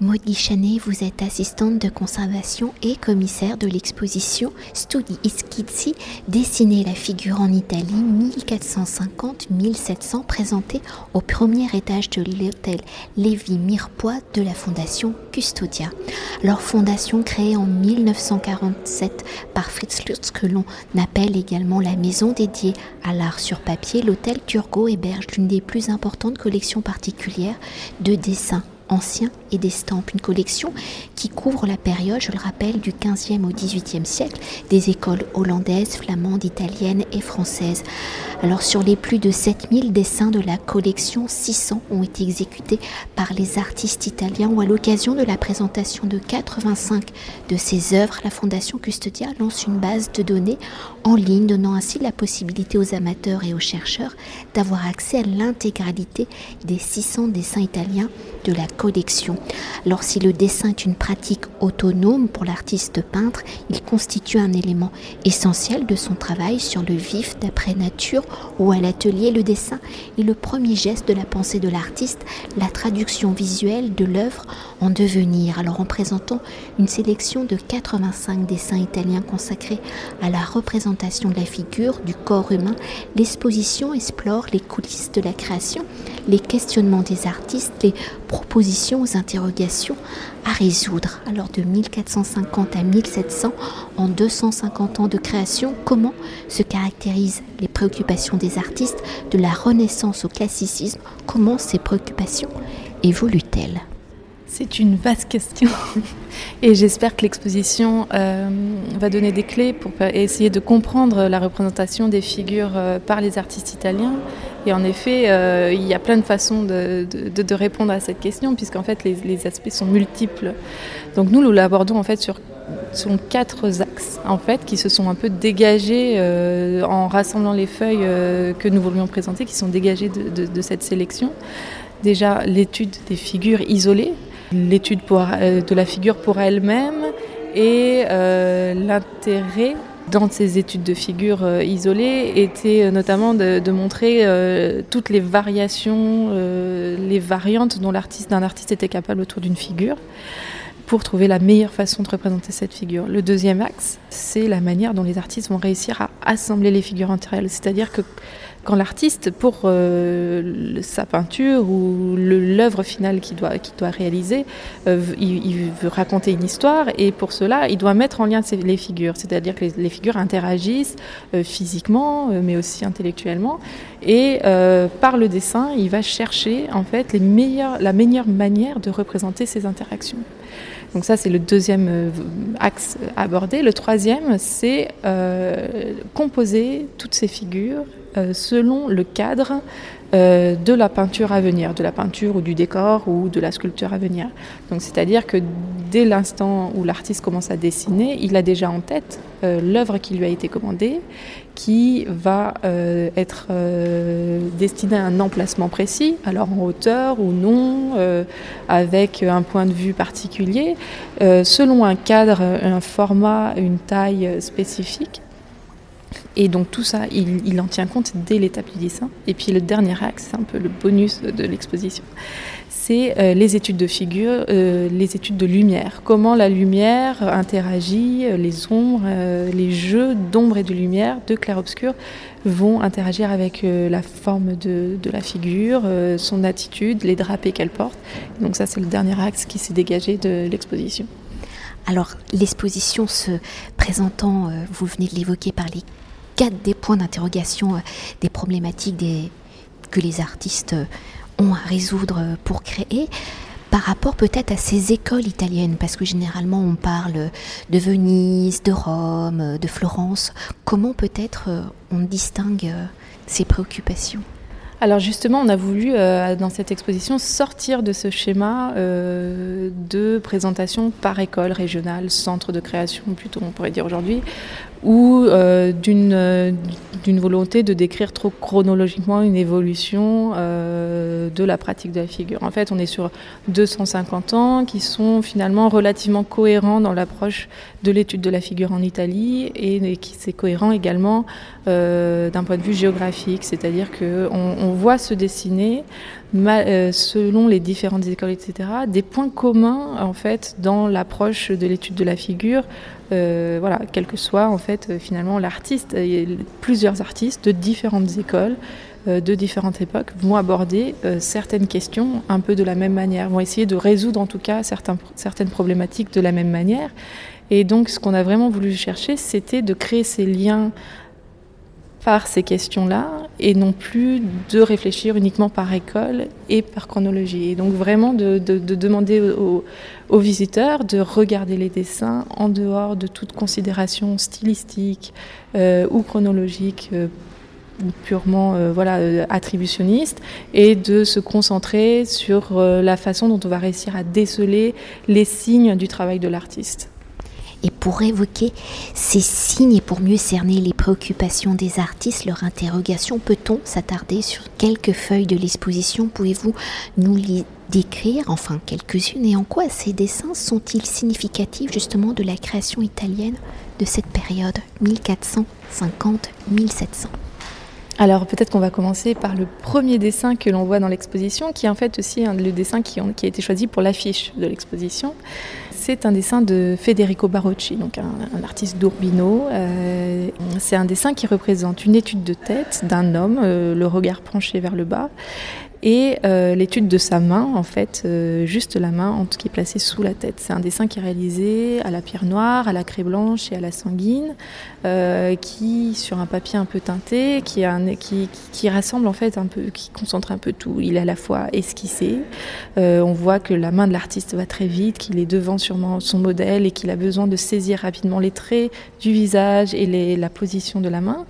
Maud Guichanet, vous êtes assistante de conservation et commissaire de l'exposition Studi Ischizzi, dessinée la figure en Italie 1450-1700, présentée au premier étage de l'hôtel Lévi Mirepoix de la fondation Custodia. Leur fondation créée en 1947 par Fritz Lutz, que l'on appelle également la maison dédiée à l'art sur papier, l'hôtel Turgot héberge l'une des plus importantes collections particulières de dessins anciens et d'estampes, une collection qui couvre la période, je le rappelle, du 15e au 18e siècle, des écoles hollandaises, flamandes, italiennes et françaises. Alors sur les plus de 7000 dessins de la collection, 600 ont été exécutés par les artistes italiens ou à l'occasion de la présentation de 85 de ces œuvres, la Fondation Custodia lance une base de données en ligne, donnant ainsi la possibilité aux amateurs et aux chercheurs d'avoir accès à l'intégralité des 600 dessins italiens de la collection. Alors si le dessin est une pratique autonome pour l'artiste peintre, il constitue un élément essentiel de son travail sur le vif d'après nature ou à l'atelier. Le dessin est le premier geste de la pensée de l'artiste, la traduction visuelle de l'œuvre en devenir. Alors en présentant une sélection de 85 dessins italiens consacrés à la représentation de la figure, du corps humain, l'exposition explore les coulisses de la création, les questionnements des artistes, les propositions aux interrogations à résoudre. Alors de 1450 à 1700, en 250 ans de création, comment se caractérisent les préoccupations des artistes de la Renaissance au classicisme? Comment ces préoccupations évoluent-elles? C'est une vaste question et j'espère que l'exposition euh, va donner des clés pour essayer de comprendre la représentation des figures euh, par les artistes italiens. Et en effet, euh, il y a plein de façons de, répondre à cette question puisqu'en fait les, aspects sont multiples. Donc nous, nous l'abordons en fait sur, quatre axes en fait qui se sont un peu dégagés en rassemblant les feuilles que nous voulions présenter, qui sont dégagées de cette sélection. Déjà l'étude des figures isolées, l'étude euh, de la figure pour elle-même et euh, l'intérêt dans ces études de figures euh, isolées était notamment de, montrer toutes les variations, les variantes dont l'artiste d'un artiste était capable autour d'une figure pour trouver la meilleure façon de représenter cette figure. Le deuxième axe, c'est la manière dont les artistes vont réussir à assembler les figures entre elles. C'est-à-dire que quand l'artiste, pour euh, sa peinture ou l'œuvre finale qu'il doit, réaliser, euh, il, veut raconter une histoire et pour cela, il doit mettre en lien les figures, c'est-à-dire que les, figures interagissent euh, physiquement, mais aussi intellectuellement. Et par le dessin, il va chercher en fait la meilleure manière de représenter ces interactions. Donc ça, c'est le deuxième axe abordé. Le troisième, c'est composer toutes ces figures selon le cadre euh, de la peinture à venir, de la peinture ou du décor ou de la sculpture à venir. Donc c'est-à-dire que dès l'instant où l'artiste commence à dessiner, il a déjà en tête euh, l'œuvre qui lui a été commandée, qui va être destinée à un emplacement précis, alors en hauteur ou non, avec un point de vue particulier, selon un cadre, un format, une taille spécifique. Et donc tout ça, il, en tient compte dès l'étape du dessin. Et puis le dernier axe, c'est un peu le bonus de l'exposition, c'est euh, les études de figure, euh, les études de lumière. Comment la lumière interagit, euh, les ombres, les jeux d'ombre et de lumière, de clair-obscur, vont interagir avec la forme de, de la figure, son attitude, les drapés qu'elle porte. Donc ça, c'est le dernier axe qui s'est dégagé de l'exposition. Alors, l'exposition se présentant, vous venez de l'évoquer par les quatre des points d'interrogation, euh, des problématiques que les artistes euh, ont à résoudre euh, pour créer par rapport peut-être à ces écoles italiennes, parce que généralement on parle de Venise, de Rome, de Florence. Comment peut-être on distingue ces préoccupations? Alors justement, on a voulu dans cette exposition sortir de ce schéma de présentation par école régionale, centre de création plutôt on pourrait dire aujourd'hui, ou euh, d'une d'une volonté de décrire trop chronologiquement une évolution euh, de la pratique de la figure. En fait, on est sur 250 ans qui sont finalement relativement cohérents dans l'approche de l'étude de la figure en Italie et, qui c'est cohérent également euh, d'un point de vue géographique, c'est-à-dire qu'on on voit se dessiner euh, selon les différentes écoles, etc., des points communs en fait dans l'approche de l'étude de la figure euh, voilà, quel que soit en fait euh, finalement l'artiste. Plusieurs artistes de différentes écoles, euh, de différentes époques vont aborder certaines questions un peu de la même manière, vont essayer de résoudre en tout cas certaines problématiques de la même manière. Et donc ce qu'on a vraiment voulu chercher, c'était de créer ces liens par ces questions-là et non plus de réfléchir uniquement par école et par chronologie. Et donc vraiment de, demander aux, visiteurs de regarder les dessins en dehors de toute considération stylistique euh, ou chronologique. Euh, purement euh, voilà attributionniste et de se concentrer sur la façon dont on va réussir à déceler les signes du travail de l'artiste. Et pour évoquer ces signes et pour mieux cerner les préoccupations des artistes, leur interrogation, peut-on s'attarder sur quelques feuilles de l'exposition? Pouvez-vous nous les décrire, enfin quelques-unes, et en quoi ces dessins sont-ils significatifs justement de la création italienne de cette période 1450-1700 alors peut-être qu'on va commencer par le premier dessin que l'on voit dans l'exposition, qui est en fait aussi le dessin qui, a été choisi pour l'affiche de l'exposition. C'est un dessin de Federico Barocci, donc un, artiste d'Urbino. Euh, c'est un dessin qui représente une étude de tête d'un homme, euh, le regard penché vers le bas, et euh, l'étude de sa main, en fait, juste la main qui est placée sous la tête. C'est un dessin qui est réalisé à la pierre noire, à la craie blanche et à la sanguine, euh, qui sur un papier un peu teinté, qui, rassemble en fait un peu, qui concentre un peu tout. Il est à la fois esquissé, on voit que la main de l'artiste va très vite, qu'il est devant sûrement son modèle et qu'il a besoin de saisir rapidement les traits du visage et la position de la main.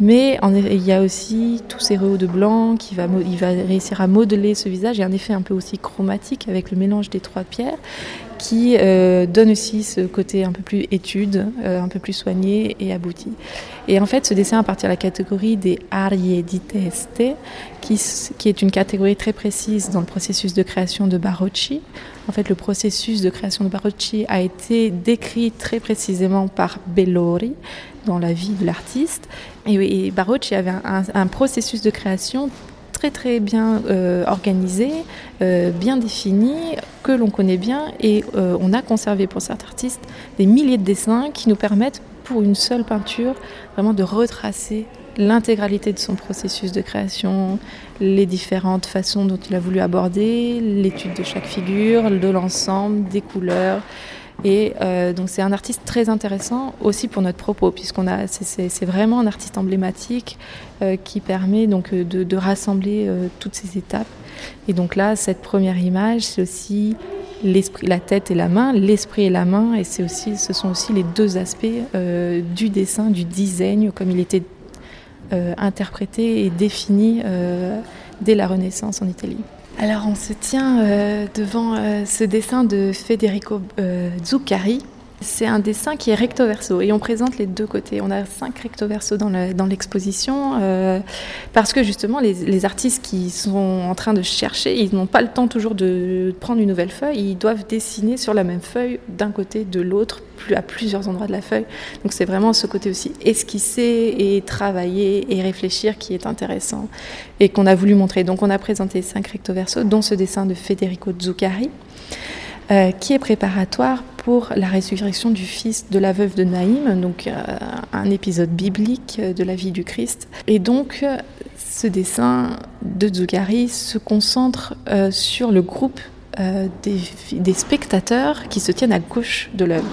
Mais il y a aussi tous ces rehauts de blanc qui va, il va réussir à modeler ce visage. Il y a un effet un peu aussi chromatique avec le mélange des trois pierres qui euh, donne aussi ce côté un peu plus étude, euh, un peu plus soigné et abouti. Et en fait, ce dessin appartient à la catégorie des arie di teste, qui, qui est une catégorie très précise dans le processus de création de Barocci. En fait, le processus de création de Barocci a été décrit très précisément par Bellori dans la vie de l'artiste. Et, Barocci avait un processus de création très très bien euh, organisé, euh, bien défini, que l'on connaît bien et euh, on a conservé pour cet artiste des milliers de dessins qui nous permettent pour une seule peinture vraiment de retracer l'intégralité de son processus de création, les différentes façons dont il a voulu aborder, l'étude de chaque figure, de l'ensemble, des couleurs. Et euh, donc c'est un artiste très intéressant aussi pour notre propos, puisqu'on a c'est vraiment un artiste emblématique euh, qui permet donc euh, de, rassembler toutes ces étapes. Et donc là, cette première image, c'est aussi l'esprit, la tête et la main, l'esprit et la main, et c'est aussi, ce sont aussi les deux aspects du dessin, du design, comme il était interprété et défini dès la Renaissance en Italie. Alors on se tient euh, devant euh, ce dessin de Federico euh, Zuccari c'est un dessin qui est recto verso et on présente les deux côtés. On a cinq recto verso dans l'exposition euh, parce que justement les, artistes qui sont en train de chercher, ils n'ont pas le temps toujours de prendre une nouvelle feuille, ils doivent dessiner sur la même feuille d'un côté, de l'autre, à plusieurs endroits de la feuille. Donc c'est vraiment ce côté aussi esquisser et travailler et réfléchir qui est intéressant et qu'on a voulu montrer. Donc on a présenté cinq recto verso, dont ce dessin de Federico Zuccari. Euh, qui est préparatoire pour la résurrection du fils de la veuve de Naïm, donc euh, un épisode biblique de la vie du Christ. Et donc, ce dessin de Zuccari se concentre euh, sur le groupe des, des, spectateurs qui se tiennent à gauche de l'œuvre.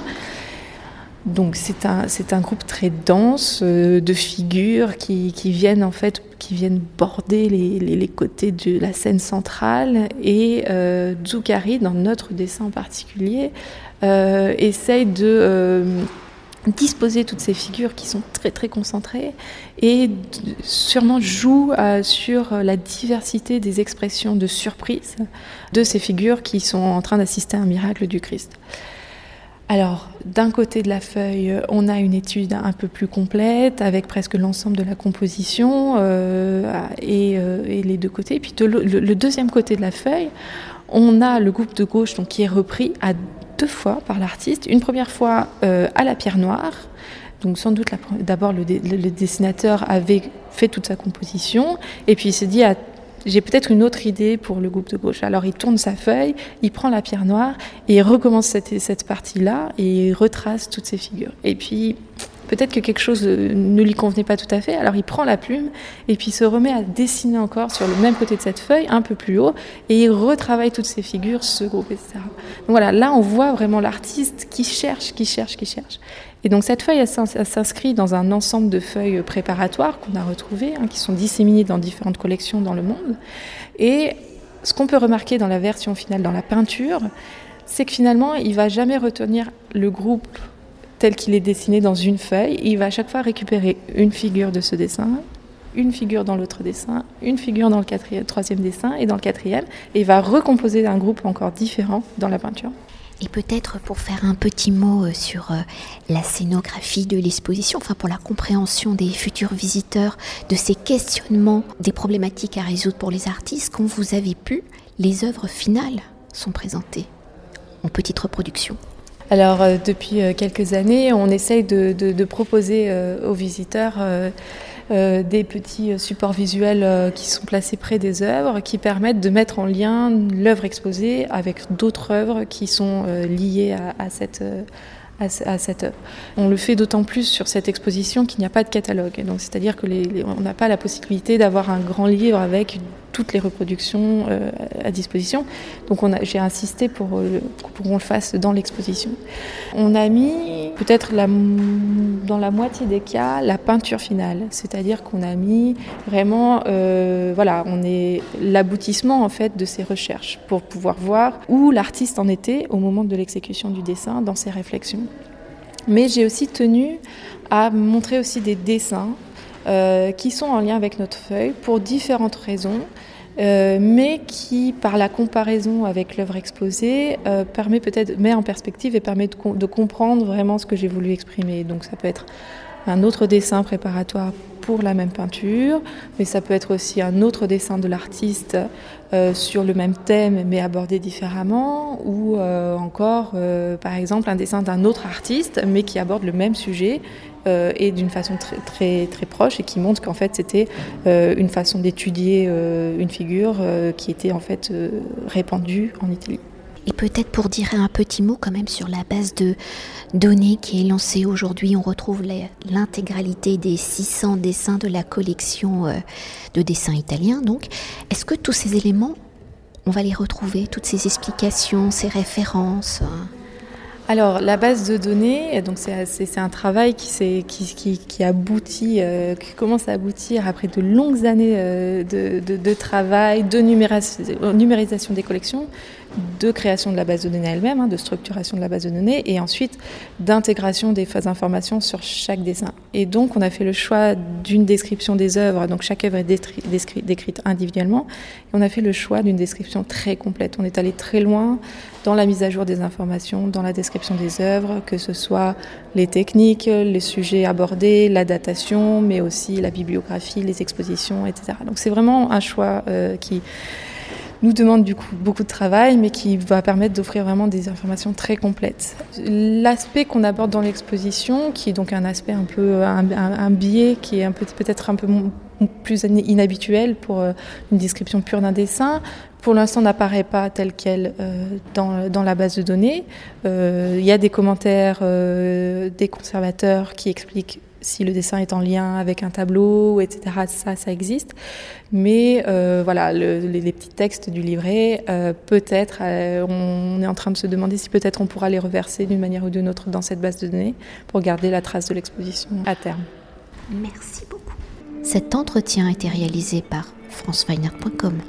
Donc c'est un, un groupe très dense euh, de figures qui, qui, viennent en fait qui viennent border les, les, côtés de la scène centrale et euh, dans notre dessin en particulier euh, essaye de euh, disposer toutes ces figures qui sont très très concentrées et sûrement joue sur la diversité des expressions de surprise de ces figures qui sont en train d'assister à un miracle du Christ. Alors, d'un côté de la feuille, on a une étude un peu plus complète avec presque l'ensemble de la composition euh, et, les deux côtés. Puis le, deuxième côté de la feuille, on a le groupe de gauche donc, qui est repris à deux fois par l'artiste. Une première fois à la pierre noire, donc sans doute d'abord le, dessinateur avait fait toute sa composition et puis il s'est dit ah, j'ai peut-être une autre idée pour le groupe de gauche. Alors il tourne sa feuille, il prend la pierre noire et il recommence cette, cette partie-là et il retrace toutes ces figures. Et puis peut-être que quelque chose ne lui convenait pas tout à fait, alors il prend la plume et puis se remet à dessiner encore sur le même côté de cette feuille, un peu plus haut, et il retravaille toutes ces figures, ce groupe, etc. Donc voilà, là on voit vraiment l'artiste qui cherche, qui cherche, qui cherche. Et donc cette feuille, s'inscrit dans un ensemble de feuilles préparatoires qu'on a retrouvées, hein, qui sont disséminées dans différentes collections dans le monde. Et ce qu'on peut remarquer dans la version finale, dans la peinture, c'est que finalement, il va jamais retenir le groupe tel qu'il est dessiné dans une feuille. Il va à chaque fois récupérer une figure de ce dessin, une figure dans l'autre dessin, une figure dans le troisième dessin et dans le quatrième, et il va recomposer un groupe encore différent dans la peinture. Et peut-être pour faire un petit mot euh, sur euh, la scénographie de l'exposition, enfin pour la compréhension des futurs visiteurs de ces questionnements, des problématiques à résoudre pour les artistes, quand vous avez pu, les œuvres finales sont présentées en petite reproduction. Alors euh, depuis quelques années, on essaye de, proposer aux visiteurs euh, des petits euh, supports visuels euh, qui sont placés près des œuvres, qui permettent de mettre en lien l'œuvre exposée avec d'autres œuvres qui sont liées à, cette œuvre. On le fait d'autant plus sur cette exposition qu'il n'y a pas de catalogue. Donc, c'est-à-dire que on n'a pas la possibilité d'avoir un grand livre avec toutes les reproductions euh, à disposition. Donc j'ai insisté pour, euh, pour qu'on le fasse dans l'exposition. On a mis peut-être dans la moitié des cas la peinture finale, c'est-à-dire qu'on a mis vraiment, euh, voilà, on est l'aboutissement en fait de ces recherches pour pouvoir voir où l'artiste en était au moment de l'exécution du dessin dans ses réflexions. Mais j'ai aussi tenu à montrer aussi des dessins euh, qui sont en lien avec notre feuille pour différentes raisons, euh, mais qui, par la comparaison avec l'œuvre exposée, euh, permet peut-être met en perspective et permet de, comprendre vraiment ce que j'ai voulu exprimer. Donc ça peut être un autre dessin préparatoire pour la même peinture, mais ça peut être aussi un autre dessin de l'artiste sur le même thème mais abordé différemment, ou encore par exemple un dessin d'un autre artiste mais qui aborde le même sujet euh, et d'une façon très, très, très, proche et qui montre qu'en fait c'était euh, une façon d'étudier euh, une figure qui était en fait répandue en Italie. Et peut-être pour dire un petit mot quand même sur la base de données qui est lancée aujourd'hui, on retrouve l'intégralité des 600 dessins de la collection de dessins italiens. Donc, est-ce que tous ces éléments, on va les retrouver, toutes ces explications, ces références alors, la base de données, donc c'est un travail qui, qui, qui, aboutit, euh, qui commence à aboutir après de longues années euh, de, de, travail, de numérisation des collections, de création de la base de données elle-même, hein, de structuration de la base de données, et ensuite d'intégration des phases d'information sur chaque dessin. Et donc, on a fait le choix d'une description des œuvres, donc chaque œuvre est décrite individuellement, et on a fait le choix d'une description très complète. On est allé très loin dans la mise à jour des informations, dans la description des œuvres, que ce soit les techniques, les sujets abordés, la datation, mais aussi la bibliographie, les expositions, etc. Donc c'est vraiment un choix euh, qui nous demande du coup beaucoup de travail, mais qui va permettre d'offrir vraiment des informations très complètes. L'aspect qu'on aborde dans l'exposition, qui est donc un aspect un peu un, biais qui est un peu peut-être un peu plus inhabituel pour euh, une description pure d'un dessin, pour l'instant n'apparaît pas tel quel euh, dans, la base de données. Euh, il y a des commentaires des conservateurs qui expliquent si le dessin est en lien avec un tableau, etc. Ça, ça existe. Mais euh, voilà, les, petits textes du livret, euh, peut-être, euh, on est en train de se demander si peut-être on pourra les reverser d'une manière ou d'une autre dans cette base de données pour garder la trace de l'exposition à terme. Merci beaucoup. Cet entretien a été réalisé par franceweiner.com.